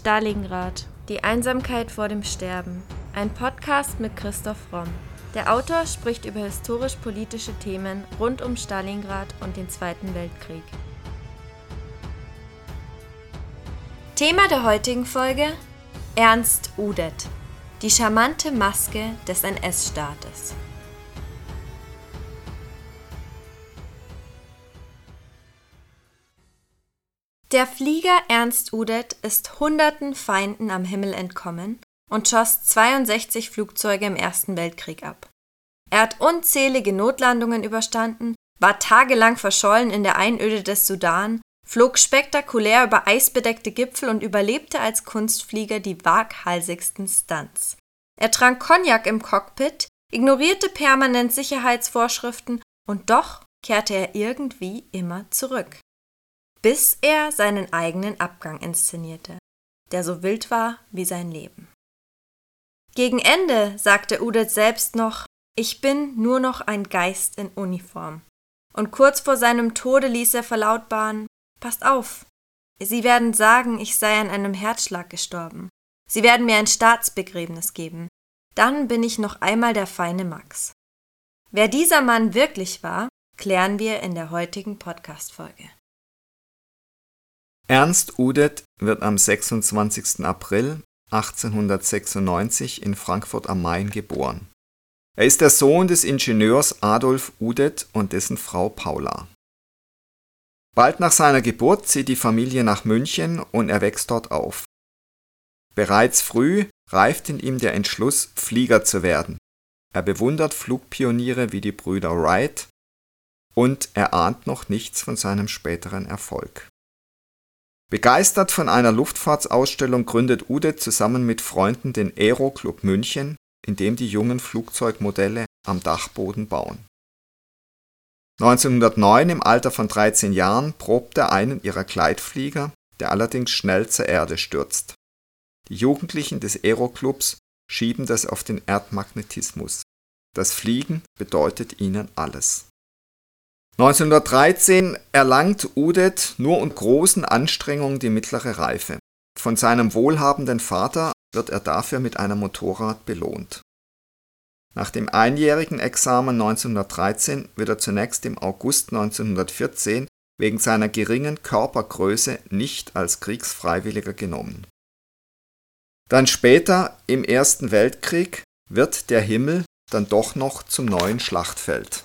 Stalingrad. Die Einsamkeit vor dem Sterben. Ein Podcast mit Christoph Romm. Der Autor spricht über historisch-politische Themen rund um Stalingrad und den Zweiten Weltkrieg. Thema der heutigen Folge: Ernst Udet. Die charmante Maske des NS-Staates. Der Flieger Ernst Udet ist hunderten Feinden am Himmel entkommen und schoss 62 Flugzeuge im Ersten Weltkrieg ab. Er hat unzählige Notlandungen überstanden, war tagelang verschollen in der Einöde des Sudan, flog spektakulär über eisbedeckte Gipfel und überlebte als Kunstflieger die waghalsigsten Stunts. Er trank Cognac im Cockpit, ignorierte permanent Sicherheitsvorschriften und doch kehrte er irgendwie immer zurück bis er seinen eigenen Abgang inszenierte, der so wild war wie sein Leben. Gegen Ende sagte Udet selbst noch, ich bin nur noch ein Geist in Uniform. Und kurz vor seinem Tode ließ er verlautbaren, passt auf, Sie werden sagen, ich sei an einem Herzschlag gestorben. Sie werden mir ein Staatsbegräbnis geben. Dann bin ich noch einmal der feine Max. Wer dieser Mann wirklich war, klären wir in der heutigen Podcast-Folge. Ernst Udet wird am 26. April 1896 in Frankfurt am Main geboren. Er ist der Sohn des Ingenieurs Adolf Udet und dessen Frau Paula. Bald nach seiner Geburt zieht die Familie nach München und er wächst dort auf. Bereits früh reift in ihm der Entschluss, Flieger zu werden. Er bewundert Flugpioniere wie die Brüder Wright und er ahnt noch nichts von seinem späteren Erfolg. Begeistert von einer Luftfahrtsausstellung gründet Ude zusammen mit Freunden den Aero Club München, in dem die jungen Flugzeugmodelle am Dachboden bauen. 1909, im Alter von 13 Jahren, probt er einen ihrer Gleitflieger, der allerdings schnell zur Erde stürzt. Die Jugendlichen des Aero-Clubs schieben das auf den Erdmagnetismus. Das Fliegen bedeutet ihnen alles 1913 erlangt Udet nur unter großen Anstrengungen die mittlere Reife. Von seinem wohlhabenden Vater wird er dafür mit einem Motorrad belohnt. Nach dem einjährigen Examen 1913 wird er zunächst im August 1914 wegen seiner geringen Körpergröße nicht als Kriegsfreiwilliger genommen. Dann später, im Ersten Weltkrieg, wird der Himmel dann doch noch zum neuen Schlachtfeld.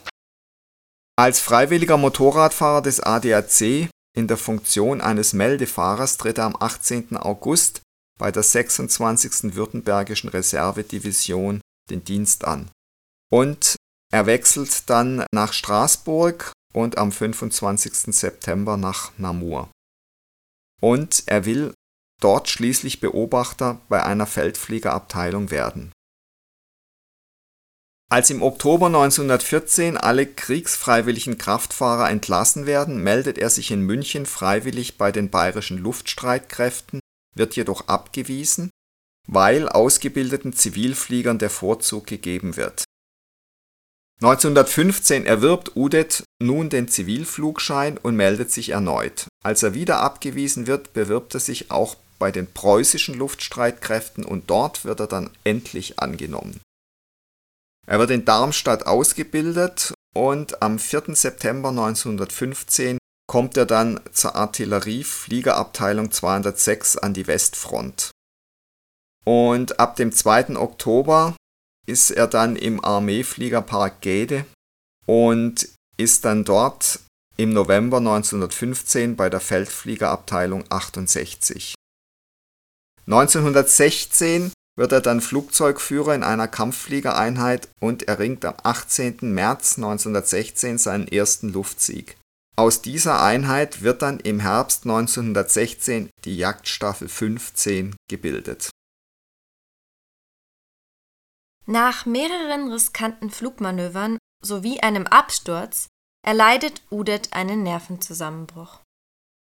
Als freiwilliger Motorradfahrer des ADAC in der Funktion eines Meldefahrers tritt er am 18. August bei der 26. Württembergischen Reservedivision den Dienst an. Und er wechselt dann nach Straßburg und am 25. September nach Namur. Und er will dort schließlich Beobachter bei einer Feldfliegerabteilung werden als im Oktober 1914 alle kriegsfreiwilligen Kraftfahrer entlassen werden, meldet er sich in München freiwillig bei den Bayerischen Luftstreitkräften, wird jedoch abgewiesen, weil ausgebildeten Zivilfliegern der Vorzug gegeben wird. 1915 erwirbt Udet nun den Zivilflugschein und meldet sich erneut. Als er wieder abgewiesen wird, bewirbt er sich auch bei den preußischen Luftstreitkräften und dort wird er dann endlich angenommen er wird in Darmstadt ausgebildet und am 4. September 1915 kommt er dann zur Artilleriefliegerabteilung 206 an die Westfront. Und ab dem 2. Oktober ist er dann im Armeefliegerpark Gede und ist dann dort im November 1915 bei der Feldfliegerabteilung 68. 1916 wird er dann Flugzeugführer in einer Kampffliegereinheit und erringt am 18. März 1916 seinen ersten Luftsieg. Aus dieser Einheit wird dann im Herbst 1916 die Jagdstaffel 15 gebildet. Nach mehreren riskanten Flugmanövern sowie einem Absturz erleidet Udet einen Nervenzusammenbruch.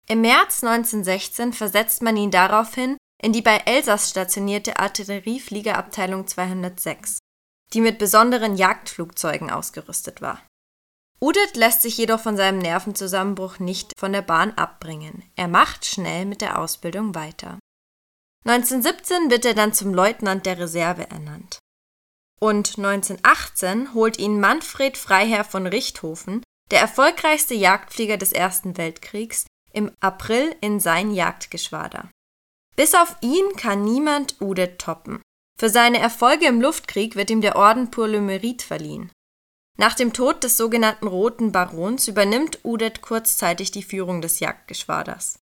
Im März 1916 versetzt man ihn daraufhin in die bei Elsass stationierte Artilleriefliegerabteilung 206, die mit besonderen Jagdflugzeugen ausgerüstet war. Udet lässt sich jedoch von seinem Nervenzusammenbruch nicht von der Bahn abbringen. Er macht schnell mit der Ausbildung weiter. 1917 wird er dann zum Leutnant der Reserve ernannt. Und 1918 holt ihn Manfred Freiherr von Richthofen, der erfolgreichste Jagdflieger des Ersten Weltkriegs, im April in sein Jagdgeschwader. Bis auf ihn kann niemand Udet toppen. Für seine Erfolge im Luftkrieg wird ihm der Orden pour le Mérite verliehen. Nach dem Tod des sogenannten Roten Barons übernimmt Udet kurzzeitig die Führung des Jagdgeschwaders.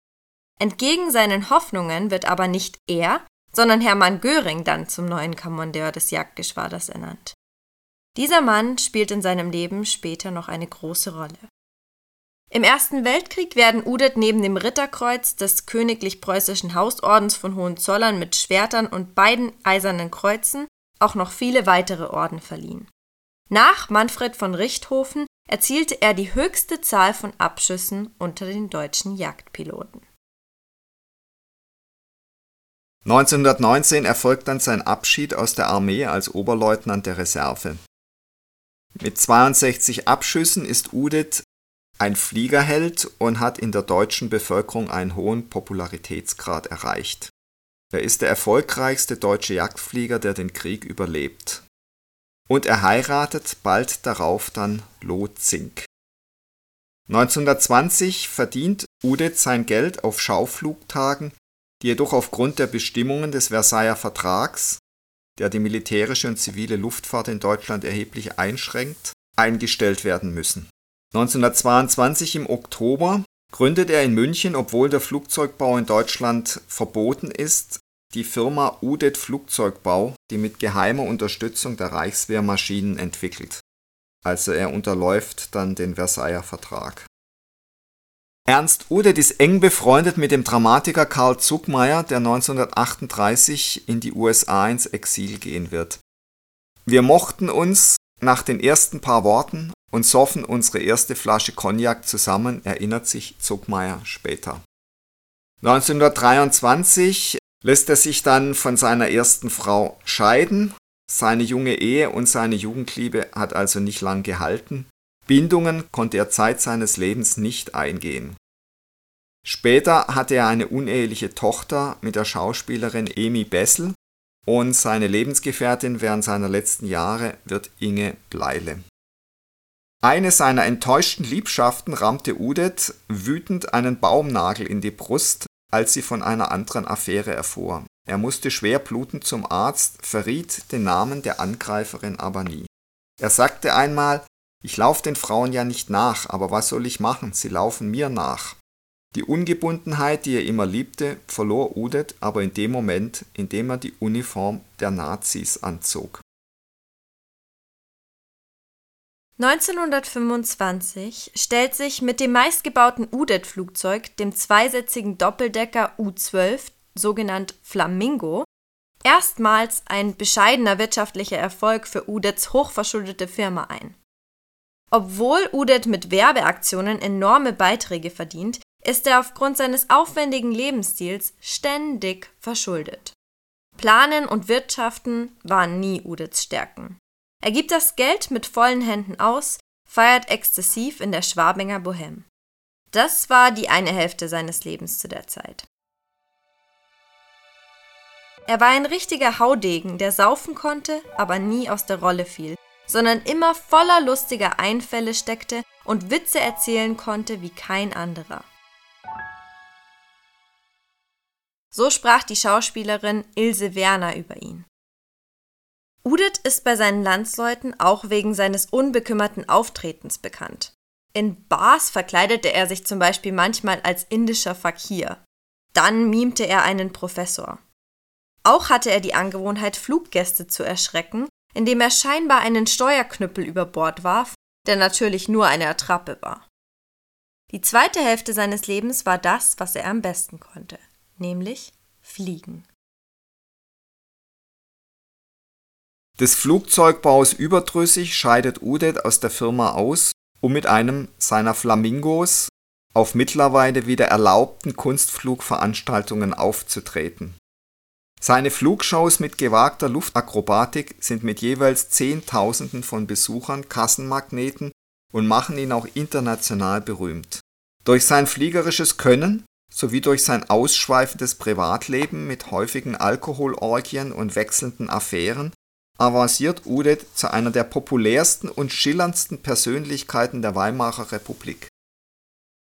Entgegen seinen Hoffnungen wird aber nicht er, sondern Hermann Göring dann zum neuen Kommandeur des Jagdgeschwaders ernannt. Dieser Mann spielt in seinem Leben später noch eine große Rolle. Im Ersten Weltkrieg werden Udet neben dem Ritterkreuz des Königlich-Preußischen Hausordens von Hohenzollern mit Schwertern und beiden eisernen Kreuzen auch noch viele weitere Orden verliehen. Nach Manfred von Richthofen erzielte er die höchste Zahl von Abschüssen unter den deutschen Jagdpiloten. 1919 erfolgt dann sein Abschied aus der Armee als Oberleutnant der Reserve. Mit 62 Abschüssen ist Udet ein Fliegerheld und hat in der deutschen Bevölkerung einen hohen Popularitätsgrad erreicht. Er ist der erfolgreichste deutsche Jagdflieger, der den Krieg überlebt. Und er heiratet bald darauf dann Lo Zink. 1920 verdient Udet sein Geld auf Schauflugtagen, die jedoch aufgrund der Bestimmungen des Versailler Vertrags, der die militärische und zivile Luftfahrt in Deutschland erheblich einschränkt, eingestellt werden müssen 1922 im Oktober gründet er in München, obwohl der Flugzeugbau in Deutschland verboten ist, die Firma Udet Flugzeugbau, die mit geheimer Unterstützung der Reichswehr Maschinen entwickelt. Also er unterläuft dann den Versailler Vertrag. Ernst Udet ist eng befreundet mit dem Dramatiker Karl Zuckmeier, der 1938 in die USA ins Exil gehen wird. Wir mochten uns nach den ersten paar Worten und soffen unsere erste Flasche Cognac zusammen, erinnert sich Zuckmeier später. 1923 lässt er sich dann von seiner ersten Frau scheiden. Seine junge Ehe und seine Jugendliebe hat also nicht lang gehalten. Bindungen konnte er Zeit seines Lebens nicht eingehen. Später hatte er eine uneheliche Tochter mit der Schauspielerin Emi Bessel und seine Lebensgefährtin während seiner letzten Jahre wird Inge Bleile. Eine seiner enttäuschten Liebschaften rammte Udet wütend einen Baumnagel in die Brust, als sie von einer anderen Affäre erfuhr. Er musste schwer blutend zum Arzt, verriet den Namen der Angreiferin aber nie. Er sagte einmal, ich lauf den Frauen ja nicht nach, aber was soll ich machen, sie laufen mir nach. Die Ungebundenheit, die er immer liebte, verlor Udet aber in dem Moment, in dem er die Uniform der Nazis anzog. 1925 stellt sich mit dem meistgebauten Udet-Flugzeug, dem zweisätzigen Doppeldecker U-12, sogenannt Flamingo, erstmals ein bescheidener wirtschaftlicher Erfolg für Udets hochverschuldete Firma ein. Obwohl Udet mit Werbeaktionen enorme Beiträge verdient, ist er aufgrund seines aufwendigen Lebensstils ständig verschuldet. Planen und Wirtschaften waren nie Udets Stärken. Er gibt das Geld mit vollen Händen aus, feiert exzessiv in der Schwabinger Bohème. Das war die eine Hälfte seines Lebens zu der Zeit. Er war ein richtiger Haudegen, der saufen konnte, aber nie aus der Rolle fiel, sondern immer voller lustiger Einfälle steckte und Witze erzählen konnte wie kein anderer. So sprach die Schauspielerin Ilse Werner über ihn. Udet ist bei seinen Landsleuten auch wegen seines unbekümmerten Auftretens bekannt. In Bars verkleidete er sich zum Beispiel manchmal als indischer Fakir. Dann mimte er einen Professor. Auch hatte er die Angewohnheit, Fluggäste zu erschrecken, indem er scheinbar einen Steuerknüppel über Bord warf, der natürlich nur eine Attrappe war. Die zweite Hälfte seines Lebens war das, was er am besten konnte, nämlich fliegen. Des Flugzeugbaus überdrüssig scheidet Udet aus der Firma aus, um mit einem seiner Flamingos auf mittlerweile wieder erlaubten Kunstflugveranstaltungen aufzutreten. Seine Flugshows mit gewagter Luftakrobatik sind mit jeweils Zehntausenden von Besuchern Kassenmagneten und machen ihn auch international berühmt. Durch sein fliegerisches Können sowie durch sein ausschweifendes Privatleben mit häufigen Alkoholorgien und wechselnden Affären avanciert Udet zu einer der populärsten und schillerndsten Persönlichkeiten der Weimarer Republik.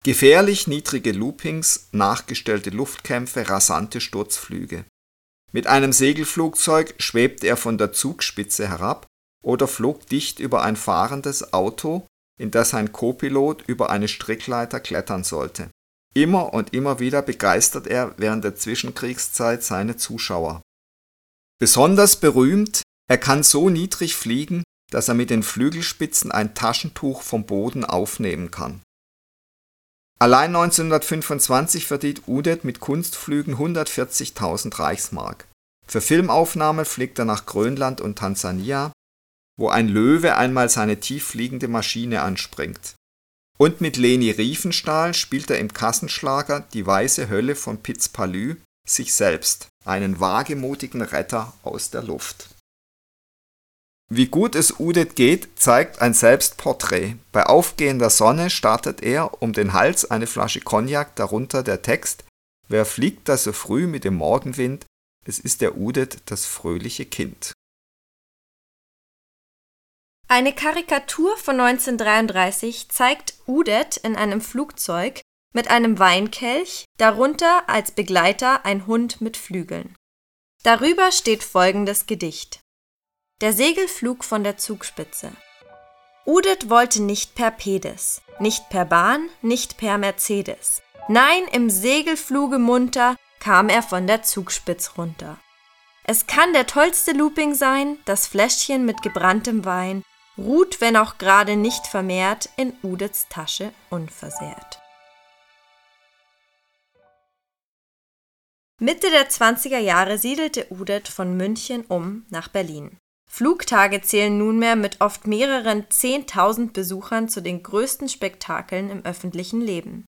Gefährlich niedrige Loopings, nachgestellte Luftkämpfe, rasante Sturzflüge. Mit einem Segelflugzeug schwebt er von der Zugspitze herab oder flog dicht über ein fahrendes Auto, in das ein Copilot über eine Strickleiter klettern sollte. Immer und immer wieder begeistert er während der Zwischenkriegszeit seine Zuschauer. Besonders berühmt, er kann so niedrig fliegen, dass er mit den Flügelspitzen ein Taschentuch vom Boden aufnehmen kann. Allein 1925 verdient Udet mit Kunstflügen 140.000 Reichsmark. Für Filmaufnahmen fliegt er nach Grönland und Tansania, wo ein Löwe einmal seine tieffliegende Maschine anspringt. Und mit Leni Riefenstahl spielt er im Kassenschlager Die weiße Hölle von Piz Palü sich selbst, einen wagemutigen Retter aus der Luft. Wie gut es Udet geht, zeigt ein Selbstporträt. Bei aufgehender Sonne startet er um den Hals eine Flasche Cognac, darunter der Text Wer fliegt da so früh mit dem Morgenwind? Es ist der Udet, das fröhliche Kind. Eine Karikatur von 1933 zeigt Udet in einem Flugzeug mit einem Weinkelch, darunter als Begleiter ein Hund mit Flügeln. Darüber steht folgendes Gedicht der Segelflug von der Zugspitze. Udet wollte nicht per Pedis, nicht per Bahn, nicht per Mercedes. Nein, im Segelfluge munter kam er von der Zugspitz runter. Es kann der tollste Looping sein, das Fläschchen mit gebranntem Wein ruht, wenn auch gerade nicht vermehrt, in Udets Tasche unversehrt. Mitte der 20er Jahre siedelte Udet von München um nach Berlin. Flugtage zählen nunmehr mit oft mehreren Zehntausend Besuchern zu den größten Spektakeln im öffentlichen Leben.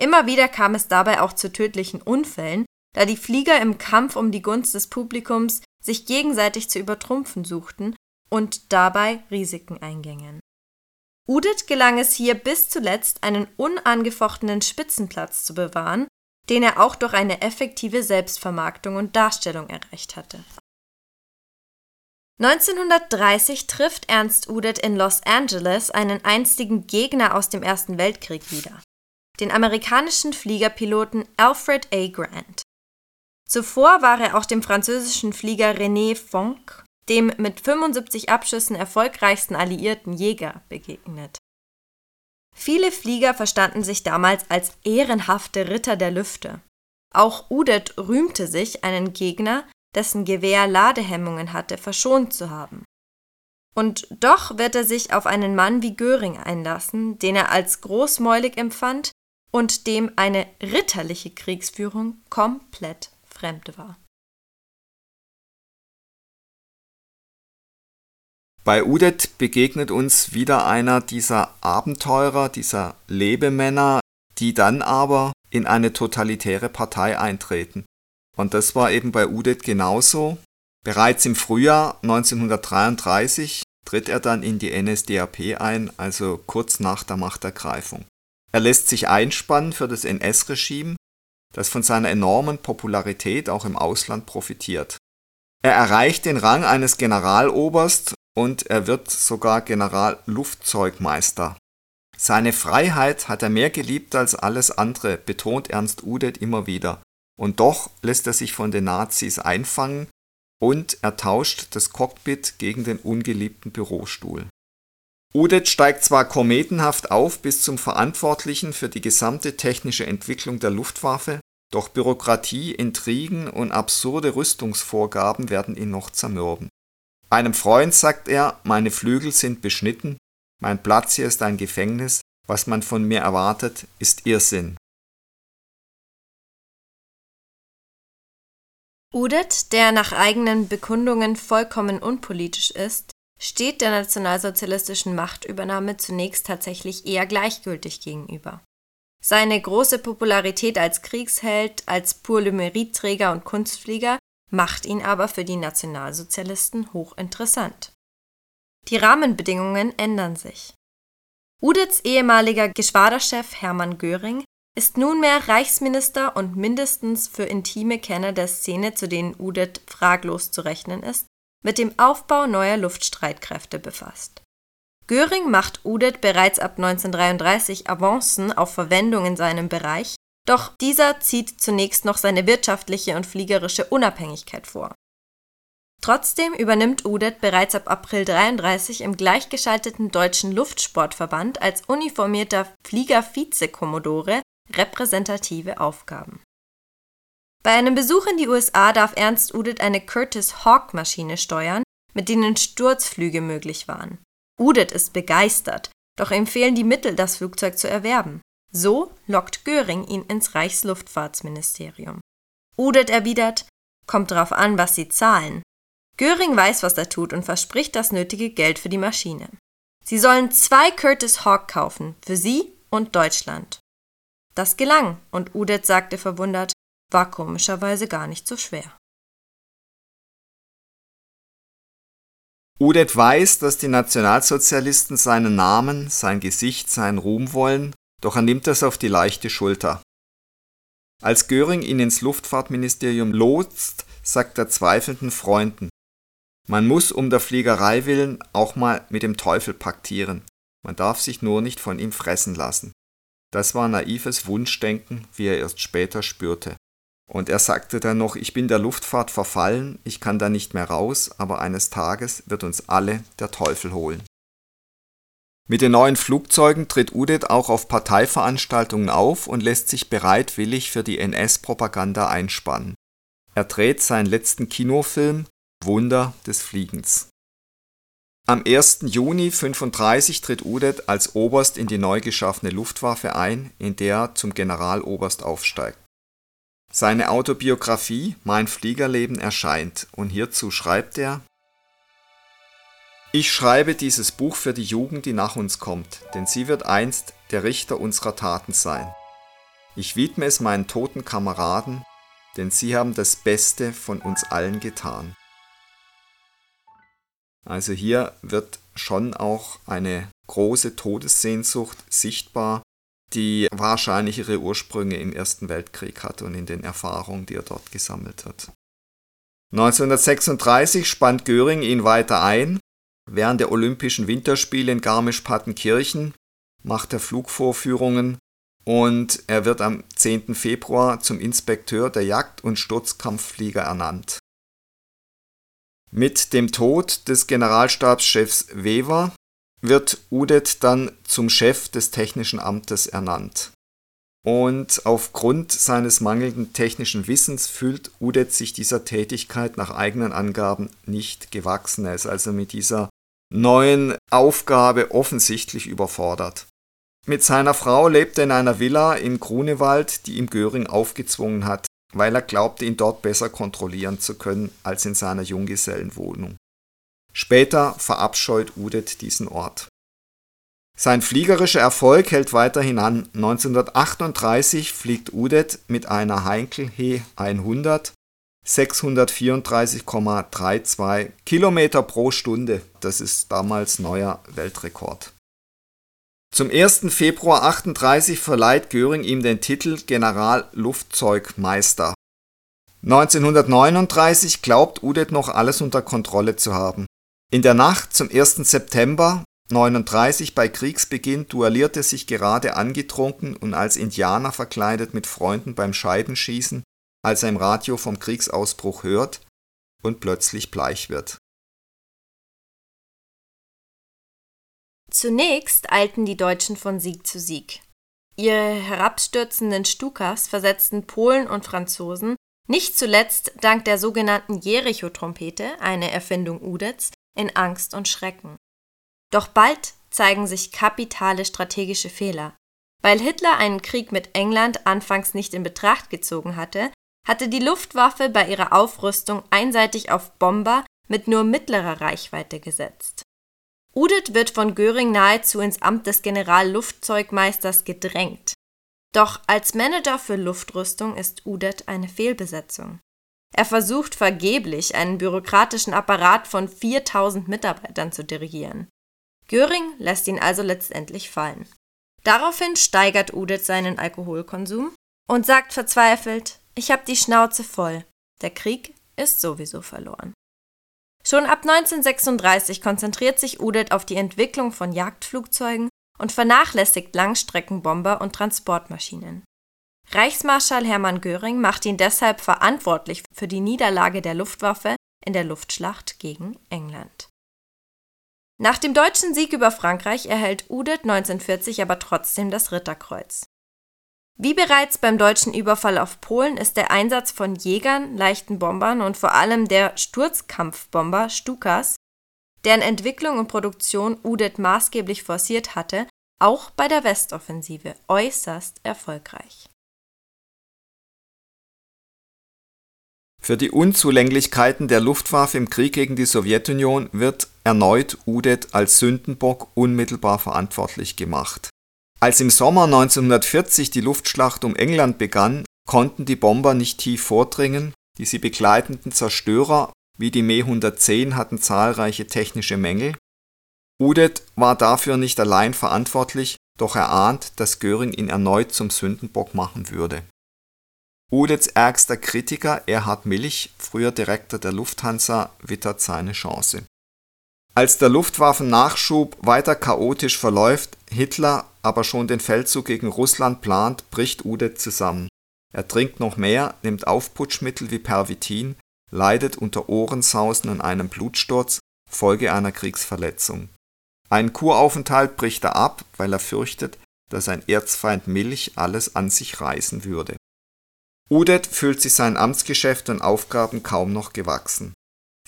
Immer wieder kam es dabei auch zu tödlichen Unfällen, da die Flieger im Kampf um die Gunst des Publikums sich gegenseitig zu übertrumpfen suchten und dabei Risiken eingingen. Udit gelang es hier bis zuletzt, einen unangefochtenen Spitzenplatz zu bewahren, den er auch durch eine effektive Selbstvermarktung und Darstellung erreicht hatte 1930 trifft Ernst Udet in Los Angeles einen einstigen Gegner aus dem Ersten Weltkrieg wieder, den amerikanischen Fliegerpiloten Alfred A. Grant. Zuvor war er auch dem französischen Flieger René Fonck, dem mit 75 Abschüssen erfolgreichsten alliierten Jäger, begegnet. Viele Flieger verstanden sich damals als ehrenhafte Ritter der Lüfte. Auch Udet rühmte sich, einen Gegner, dessen Gewehr Ladehemmungen hatte, verschont zu haben. Und doch wird er sich auf einen Mann wie Göring einlassen, den er als großmäulig empfand und dem eine ritterliche Kriegsführung komplett fremd war. Bei Udet begegnet uns wieder einer dieser Abenteurer, dieser Lebemänner, die dann aber in eine totalitäre Partei eintreten. Und das war eben bei Udet genauso. Bereits im Frühjahr 1933 tritt er dann in die NSDAP ein, also kurz nach der Machtergreifung. Er lässt sich einspannen für das NS-Regime, das von seiner enormen Popularität auch im Ausland profitiert. Er erreicht den Rang eines Generaloberst und er wird sogar Generallufzeugmeister. Seine Freiheit hat er mehr geliebt als alles andere, betont Ernst Udet immer wieder. Und doch lässt er sich von den Nazis einfangen und er tauscht das Cockpit gegen den ungeliebten Bürostuhl. Udet steigt zwar kometenhaft auf bis zum Verantwortlichen für die gesamte technische Entwicklung der Luftwaffe, doch Bürokratie, Intrigen und absurde Rüstungsvorgaben werden ihn noch zermürben. Einem Freund sagt er, meine Flügel sind beschnitten, mein Platz hier ist ein Gefängnis, was man von mir erwartet, ist Irrsinn. Udet, der nach eigenen Bekundungen vollkommen unpolitisch ist, steht der nationalsozialistischen Machtübernahme zunächst tatsächlich eher gleichgültig gegenüber. Seine große Popularität als Kriegsheld, als Mérite-Träger und Kunstflieger macht ihn aber für die Nationalsozialisten hochinteressant. Die Rahmenbedingungen ändern sich. Udets ehemaliger Geschwaderchef Hermann Göring ist nunmehr Reichsminister und mindestens für intime Kenner der Szene, zu denen Udet fraglos zu rechnen ist, mit dem Aufbau neuer Luftstreitkräfte befasst. Göring macht Udet bereits ab 1933 Avancen auf Verwendung in seinem Bereich, doch dieser zieht zunächst noch seine wirtschaftliche und fliegerische Unabhängigkeit vor. Trotzdem übernimmt Udet bereits ab April 33 im gleichgeschalteten Deutschen Luftsportverband als uniformierter Flieger-Vize-Kommodore repräsentative Aufgaben. Bei einem Besuch in die USA darf Ernst Udet eine Curtis Hawk Maschine steuern, mit denen Sturzflüge möglich waren. Udet ist begeistert, doch ihm fehlen die Mittel, das Flugzeug zu erwerben. So lockt Göring ihn ins Reichsluftfahrtsministerium. Udet erwidert, kommt drauf an, was Sie zahlen. Göring weiß, was er tut und verspricht das nötige Geld für die Maschine. Sie sollen zwei Curtis Hawk kaufen, für sie und Deutschland. Das gelang, und Udet sagte verwundert, war komischerweise gar nicht so schwer. Udet weiß, dass die Nationalsozialisten seinen Namen, sein Gesicht, seinen Ruhm wollen, doch er nimmt das auf die leichte Schulter. Als Göring ihn ins Luftfahrtministerium lotst, sagt er zweifelnden Freunden, man muss um der Fliegerei willen auch mal mit dem Teufel paktieren. Man darf sich nur nicht von ihm fressen lassen. Das war naives Wunschdenken, wie er erst später spürte. Und er sagte dann noch, ich bin der Luftfahrt verfallen, ich kann da nicht mehr raus, aber eines Tages wird uns alle der Teufel holen. Mit den neuen Flugzeugen tritt Udet auch auf Parteiveranstaltungen auf und lässt sich bereitwillig für die NS-Propaganda einspannen. Er dreht seinen letzten Kinofilm Wunder des Fliegens. Am 1. Juni 1935 tritt Udet als Oberst in die neu geschaffene Luftwaffe ein, in der er zum Generaloberst aufsteigt. Seine Autobiografie Mein Fliegerleben erscheint und hierzu schreibt er Ich schreibe dieses Buch für die Jugend, die nach uns kommt, denn sie wird einst der Richter unserer Taten sein. Ich widme es meinen toten Kameraden, denn sie haben das Beste von uns allen getan. Also hier wird schon auch eine große Todessehnsucht sichtbar, die wahrscheinlich ihre Ursprünge im Ersten Weltkrieg hat und in den Erfahrungen, die er dort gesammelt hat. 1936 spannt Göring ihn weiter ein. Während der Olympischen Winterspiele in Garmisch-Partenkirchen macht er Flugvorführungen und er wird am 10. Februar zum Inspekteur der Jagd- und Sturzkampfflieger ernannt. Mit dem Tod des Generalstabschefs Wever wird Udet dann zum Chef des technischen Amtes ernannt. Und aufgrund seines mangelnden technischen Wissens fühlt Udet sich dieser Tätigkeit nach eigenen Angaben nicht gewachsen. Er ist also mit dieser neuen Aufgabe offensichtlich überfordert. Mit seiner Frau lebt er in einer Villa in Grunewald, die ihm Göring aufgezwungen hat weil er glaubte, ihn dort besser kontrollieren zu können als in seiner Junggesellenwohnung. Später verabscheut Udet diesen Ort. Sein fliegerischer Erfolg hält weiterhin an. 1938 fliegt Udet mit einer Heinkel He 100 634,32 Kilometer pro Stunde. Das ist damals neuer Weltrekord. Zum 1. Februar 38 verleiht Göring ihm den Titel Generallufzeugmeister. 1939 glaubt Udet noch alles unter Kontrolle zu haben. In der Nacht zum 1. September 39 bei Kriegsbeginn duelliert er sich gerade angetrunken und als Indianer verkleidet mit Freunden beim Scheibenschießen, als er im Radio vom Kriegsausbruch hört und plötzlich bleich wird. Zunächst eilten die Deutschen von Sieg zu Sieg. Ihre herabstürzenden Stukas versetzten Polen und Franzosen, nicht zuletzt dank der sogenannten Jericho-Trompete, eine Erfindung Udets, in Angst und Schrecken. Doch bald zeigen sich kapitale strategische Fehler. Weil Hitler einen Krieg mit England anfangs nicht in Betracht gezogen hatte, hatte die Luftwaffe bei ihrer Aufrüstung einseitig auf Bomber mit nur mittlerer Reichweite gesetzt. Udet wird von Göring nahezu ins Amt des Generalluftzeugmeisters gedrängt. Doch als Manager für Luftrüstung ist Udet eine Fehlbesetzung. Er versucht vergeblich, einen bürokratischen Apparat von 4000 Mitarbeitern zu dirigieren. Göring lässt ihn also letztendlich fallen. Daraufhin steigert Udit seinen Alkoholkonsum und sagt verzweifelt, ich hab die Schnauze voll, der Krieg ist sowieso verloren. Schon ab 1936 konzentriert sich Udit auf die Entwicklung von Jagdflugzeugen und vernachlässigt Langstreckenbomber und Transportmaschinen. Reichsmarschall Hermann Göring macht ihn deshalb verantwortlich für die Niederlage der Luftwaffe in der Luftschlacht gegen England. Nach dem deutschen Sieg über Frankreich erhält Udet 1940 aber trotzdem das Ritterkreuz. Wie bereits beim deutschen Überfall auf Polen ist der Einsatz von Jägern, leichten Bombern und vor allem der Sturzkampfbomber Stukas, deren Entwicklung und Produktion Udet maßgeblich forciert hatte, auch bei der Westoffensive äußerst erfolgreich. Für die Unzulänglichkeiten der Luftwaffe im Krieg gegen die Sowjetunion wird erneut Udet als Sündenbock unmittelbar verantwortlich gemacht. Als im Sommer 1940 die Luftschlacht um England begann, konnten die Bomber nicht tief vordringen, die sie begleitenden Zerstörer wie die Me 110 hatten zahlreiche technische Mängel. Udet war dafür nicht allein verantwortlich, doch er ahnt, dass Göring ihn erneut zum Sündenbock machen würde Udets ärgster Kritiker Erhard Milch, früher Direktor der Lufthansa, wittert seine Chance. Als der Luftwaffennachschub weiter chaotisch verläuft, Hitler aber schon den Feldzug gegen Russland plant, bricht Udet zusammen. Er trinkt noch mehr, nimmt Aufputschmittel wie Pervitin, leidet unter Ohrensausen und einem Blutsturz, Folge einer Kriegsverletzung. Einen Kuraufenthalt bricht er ab, weil er fürchtet, dass sein Erzfeind Milch alles an sich reißen würde Udet fühlt sich seinen Amtsgeschäften und Aufgaben kaum noch gewachsen.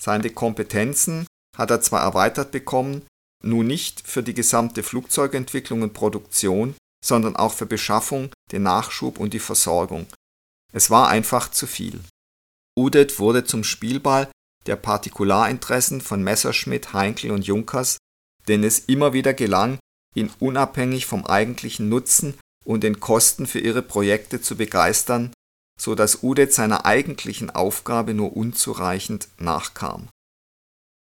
Seine Kompetenzen hat er zwar erweitert bekommen, nun nicht für die gesamte Flugzeugentwicklung und Produktion, sondern auch für Beschaffung, den Nachschub und die Versorgung. Es war einfach zu viel. Udet wurde zum Spielball der Partikularinteressen von Messerschmitt, Heinkel und Junkers, denen es immer wieder gelang, ihn unabhängig vom eigentlichen Nutzen und den Kosten für ihre Projekte zu begeistern so dass Udet seiner eigentlichen Aufgabe nur unzureichend nachkam.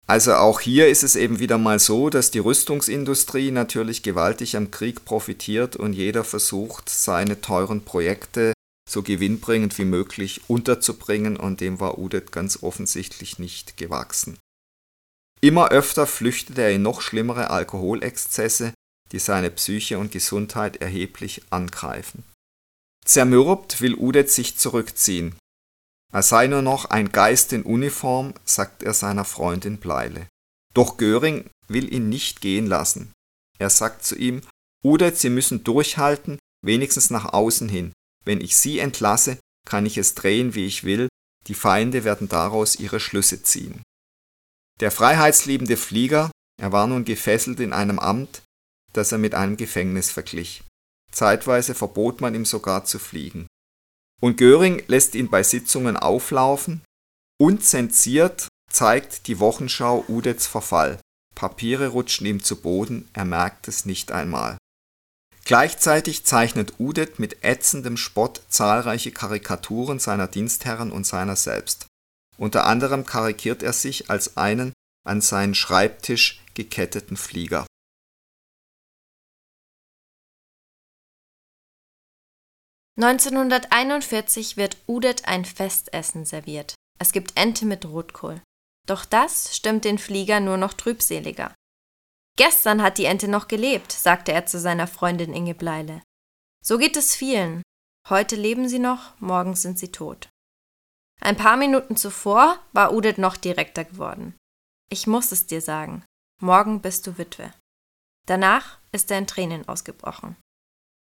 Also auch hier ist es eben wieder mal so, dass die Rüstungsindustrie natürlich gewaltig am Krieg profitiert und jeder versucht, seine teuren Projekte so gewinnbringend wie möglich unterzubringen und dem war Udet ganz offensichtlich nicht gewachsen. Immer öfter flüchtete er in noch schlimmere Alkoholexzesse, die seine Psyche und Gesundheit erheblich angreifen. Zermürbt will Udet sich zurückziehen. Er sei nur noch ein Geist in Uniform, sagt er seiner Freundin Bleile. Doch Göring will ihn nicht gehen lassen. Er sagt zu ihm, Udet, Sie müssen durchhalten, wenigstens nach außen hin. Wenn ich Sie entlasse, kann ich es drehen, wie ich will, die Feinde werden daraus ihre Schlüsse ziehen. Der freiheitsliebende Flieger, er war nun gefesselt in einem Amt, das er mit einem Gefängnis verglich. Zeitweise verbot man ihm sogar zu fliegen. Und Göring lässt ihn bei Sitzungen auflaufen. Unzensiert zeigt die Wochenschau Udets Verfall. Papiere rutschen ihm zu Boden, er merkt es nicht einmal. Gleichzeitig zeichnet Udet mit ätzendem Spott zahlreiche Karikaturen seiner Dienstherren und seiner selbst. Unter anderem karikiert er sich als einen an seinen Schreibtisch geketteten Flieger 1941 wird Udet ein Festessen serviert. Es gibt Ente mit Rotkohl. Doch das stimmt den Flieger nur noch trübseliger. Gestern hat die Ente noch gelebt, sagte er zu seiner Freundin Inge Bleile. So geht es vielen. Heute leben sie noch, morgen sind sie tot. Ein paar Minuten zuvor war Udet noch direkter geworden. Ich muss es dir sagen. Morgen bist du Witwe. Danach ist er in Tränen ausgebrochen.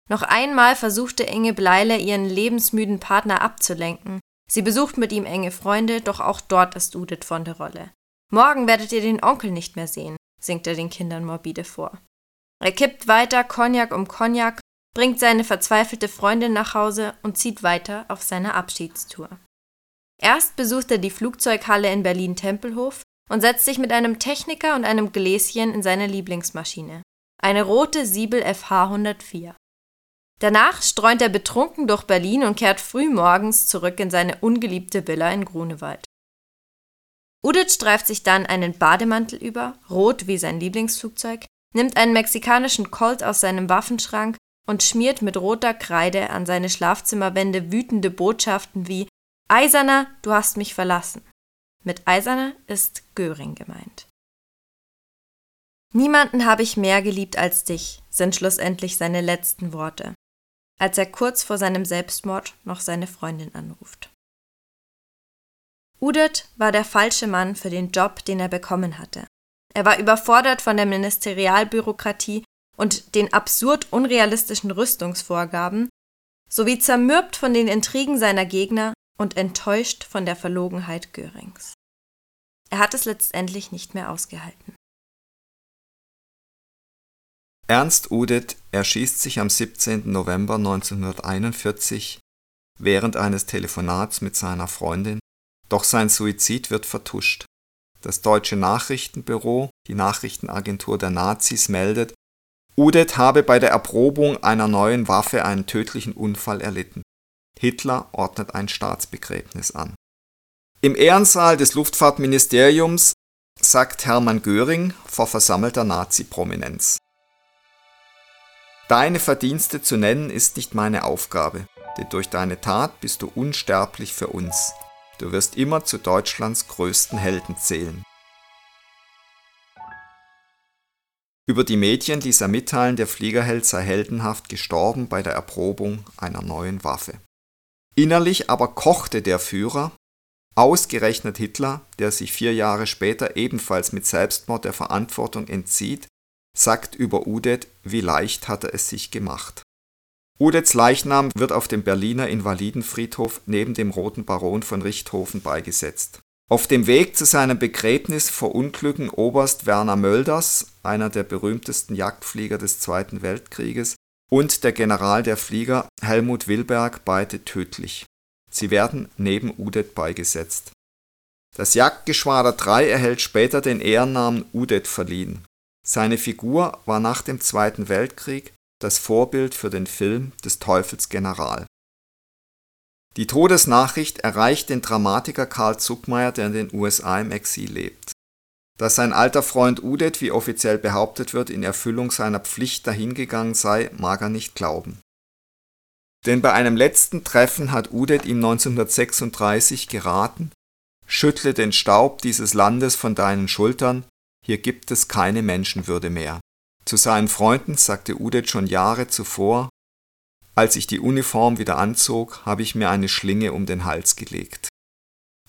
Noch einmal versuchte Inge Bleile, ihren lebensmüden Partner abzulenken. Sie besucht mit ihm enge Freunde, doch auch dort ist Udith von der Rolle. Morgen werdet ihr den Onkel nicht mehr sehen, singt er den Kindern morbide vor. Er kippt weiter Cognac um Cognac, bringt seine verzweifelte Freundin nach Hause und zieht weiter auf seine Abschiedstour. Erst besucht er die Flugzeughalle in Berlin-Tempelhof und setzt sich mit einem Techniker und einem Gläschen in seine Lieblingsmaschine. Eine rote Siebel FH 104. Danach streunt er betrunken durch Berlin und kehrt frühmorgens zurück in seine ungeliebte Villa in Grunewald. Udit streift sich dann einen Bademantel über, rot wie sein Lieblingsflugzeug, nimmt einen mexikanischen Colt aus seinem Waffenschrank und schmiert mit roter Kreide an seine Schlafzimmerwände wütende Botschaften wie Eiserner, du hast mich verlassen. Mit Eiserner ist Göring gemeint. Niemanden habe ich mehr geliebt als dich, sind schlussendlich seine letzten Worte, als er kurz vor seinem Selbstmord noch seine Freundin anruft. Udet war der falsche Mann für den Job, den er bekommen hatte. Er war überfordert von der Ministerialbürokratie und den absurd unrealistischen Rüstungsvorgaben, sowie zermürbt von den Intrigen seiner Gegner und enttäuscht von der Verlogenheit Görings. Er hat es letztendlich nicht mehr ausgehalten. Ernst Udet erschießt sich am 17. November 1941 während eines Telefonats mit seiner Freundin, doch sein Suizid wird vertuscht. Das deutsche Nachrichtenbüro, die Nachrichtenagentur der Nazis, meldet, Udet habe bei der Erprobung einer neuen Waffe einen tödlichen Unfall erlitten. Hitler ordnet ein Staatsbegräbnis an. Im Ehrensaal des Luftfahrtministeriums sagt Hermann Göring vor versammelter Nazi-Prominenz. Deine Verdienste zu nennen ist nicht meine Aufgabe, denn durch deine Tat bist du unsterblich für uns. Du wirst immer zu Deutschlands größten Helden zählen. Über die Medien ließ er mitteilen, der Fliegerheld sei heldenhaft gestorben bei der Erprobung einer neuen Waffe. Innerlich aber kochte der Führer, ausgerechnet Hitler, der sich vier Jahre später ebenfalls mit Selbstmord der Verantwortung entzieht, sagt über Udet, wie leicht hat er es sich gemacht. Udets Leichnam wird auf dem Berliner Invalidenfriedhof neben dem Roten Baron von Richthofen beigesetzt. Auf dem Weg zu seinem Begräbnis verunglücken Oberst Werner Mölders, einer der berühmtesten Jagdflieger des Zweiten Weltkrieges, und der General der Flieger Helmut Wilberg beide tödlich. Sie werden neben Udet beigesetzt. Das Jagdgeschwader 3 erhält später den Ehrennamen Udet verliehen. Seine Figur war nach dem Zweiten Weltkrieg das Vorbild für den Film des Teufels General. Die Todesnachricht erreicht den Dramatiker Karl Zuckmayer, der in den USA im Exil lebt. Dass sein alter Freund Udet, wie offiziell behauptet wird, in Erfüllung seiner Pflicht dahingegangen sei, mag er nicht glauben. Denn bei einem letzten Treffen hat Udet ihm 1936 geraten, schüttle den Staub dieses Landes von deinen Schultern hier gibt es keine Menschenwürde mehr. Zu seinen Freunden sagte Udet schon Jahre zuvor, als ich die Uniform wieder anzog, habe ich mir eine Schlinge um den Hals gelegt.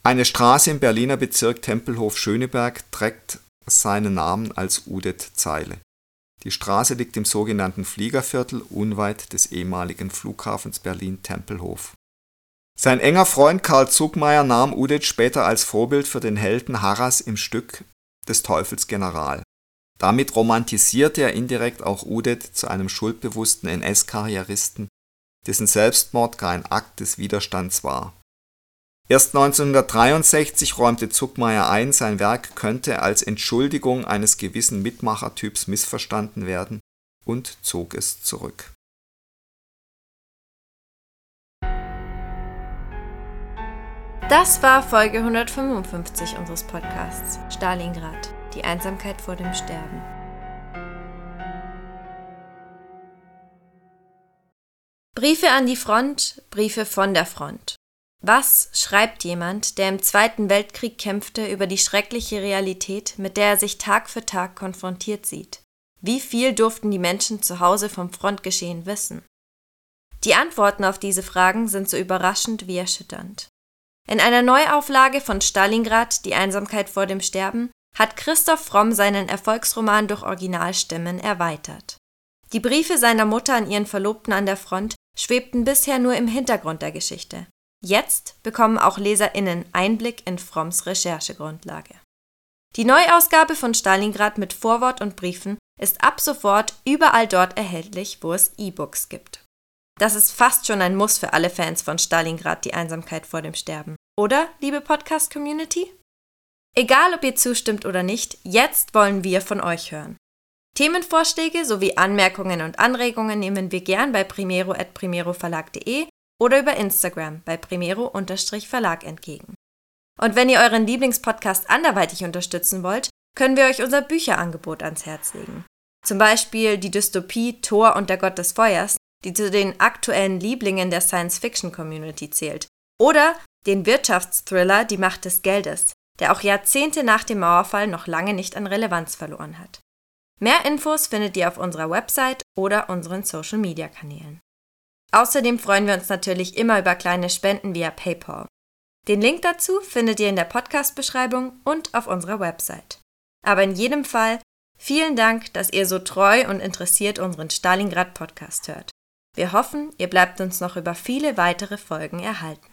Eine Straße im Berliner Bezirk Tempelhof-Schöneberg trägt seinen Namen als Udet-Zeile. Die Straße liegt im sogenannten Fliegerviertel unweit des ehemaligen Flughafens Berlin-Tempelhof. Sein enger Freund Karl Zuckmeier nahm Udet später als Vorbild für den Helden Harras im Stück des Teufels General. Damit romantisierte er indirekt auch Udet zu einem schuldbewussten NS-Karrieristen, dessen Selbstmord gar ein Akt des Widerstands war. Erst 1963 räumte Zuckmeier ein, sein Werk könnte als Entschuldigung eines gewissen Mitmachertyps missverstanden werden und zog es zurück. Das war Folge 155 unseres Podcasts Stalingrad, die Einsamkeit vor dem Sterben. Briefe an die Front, Briefe von der Front. Was schreibt jemand, der im Zweiten Weltkrieg kämpfte, über die schreckliche Realität, mit der er sich Tag für Tag konfrontiert sieht? Wie viel durften die Menschen zu Hause vom Frontgeschehen wissen? Die Antworten auf diese Fragen sind so überraschend wie erschütternd. In einer Neuauflage von Stalingrad, Die Einsamkeit vor dem Sterben, hat Christoph Fromm seinen Erfolgsroman durch Originalstimmen erweitert. Die Briefe seiner Mutter an ihren Verlobten an der Front schwebten bisher nur im Hintergrund der Geschichte. Jetzt bekommen auch LeserInnen Einblick in Fromms Recherchegrundlage. Die Neuausgabe von Stalingrad mit Vorwort und Briefen ist ab sofort überall dort erhältlich, wo es E-Books gibt. Das ist fast schon ein Muss für alle Fans von Stalingrad, die Einsamkeit vor dem Sterben. Oder, liebe Podcast-Community? Egal, ob ihr zustimmt oder nicht, jetzt wollen wir von euch hören. Themenvorschläge sowie Anmerkungen und Anregungen nehmen wir gern bei primero.primeroverlag.de oder über Instagram bei primero-verlag entgegen. Und wenn ihr euren Lieblingspodcast anderweitig unterstützen wollt, können wir euch unser Bücherangebot ans Herz legen. Zum Beispiel die Dystopie Thor und der Gott des Feuers, die zu den aktuellen Lieblingen der Science-Fiction-Community zählt. Oder den Wirtschaftsthriller Die Macht des Geldes, der auch Jahrzehnte nach dem Mauerfall noch lange nicht an Relevanz verloren hat. Mehr Infos findet ihr auf unserer Website oder unseren Social-Media-Kanälen. Außerdem freuen wir uns natürlich immer über kleine Spenden via PayPal. Den Link dazu findet ihr in der Podcast-Beschreibung und auf unserer Website. Aber in jedem Fall vielen Dank, dass ihr so treu und interessiert unseren Stalingrad-Podcast hört. Wir hoffen, ihr bleibt uns noch über viele weitere Folgen erhalten.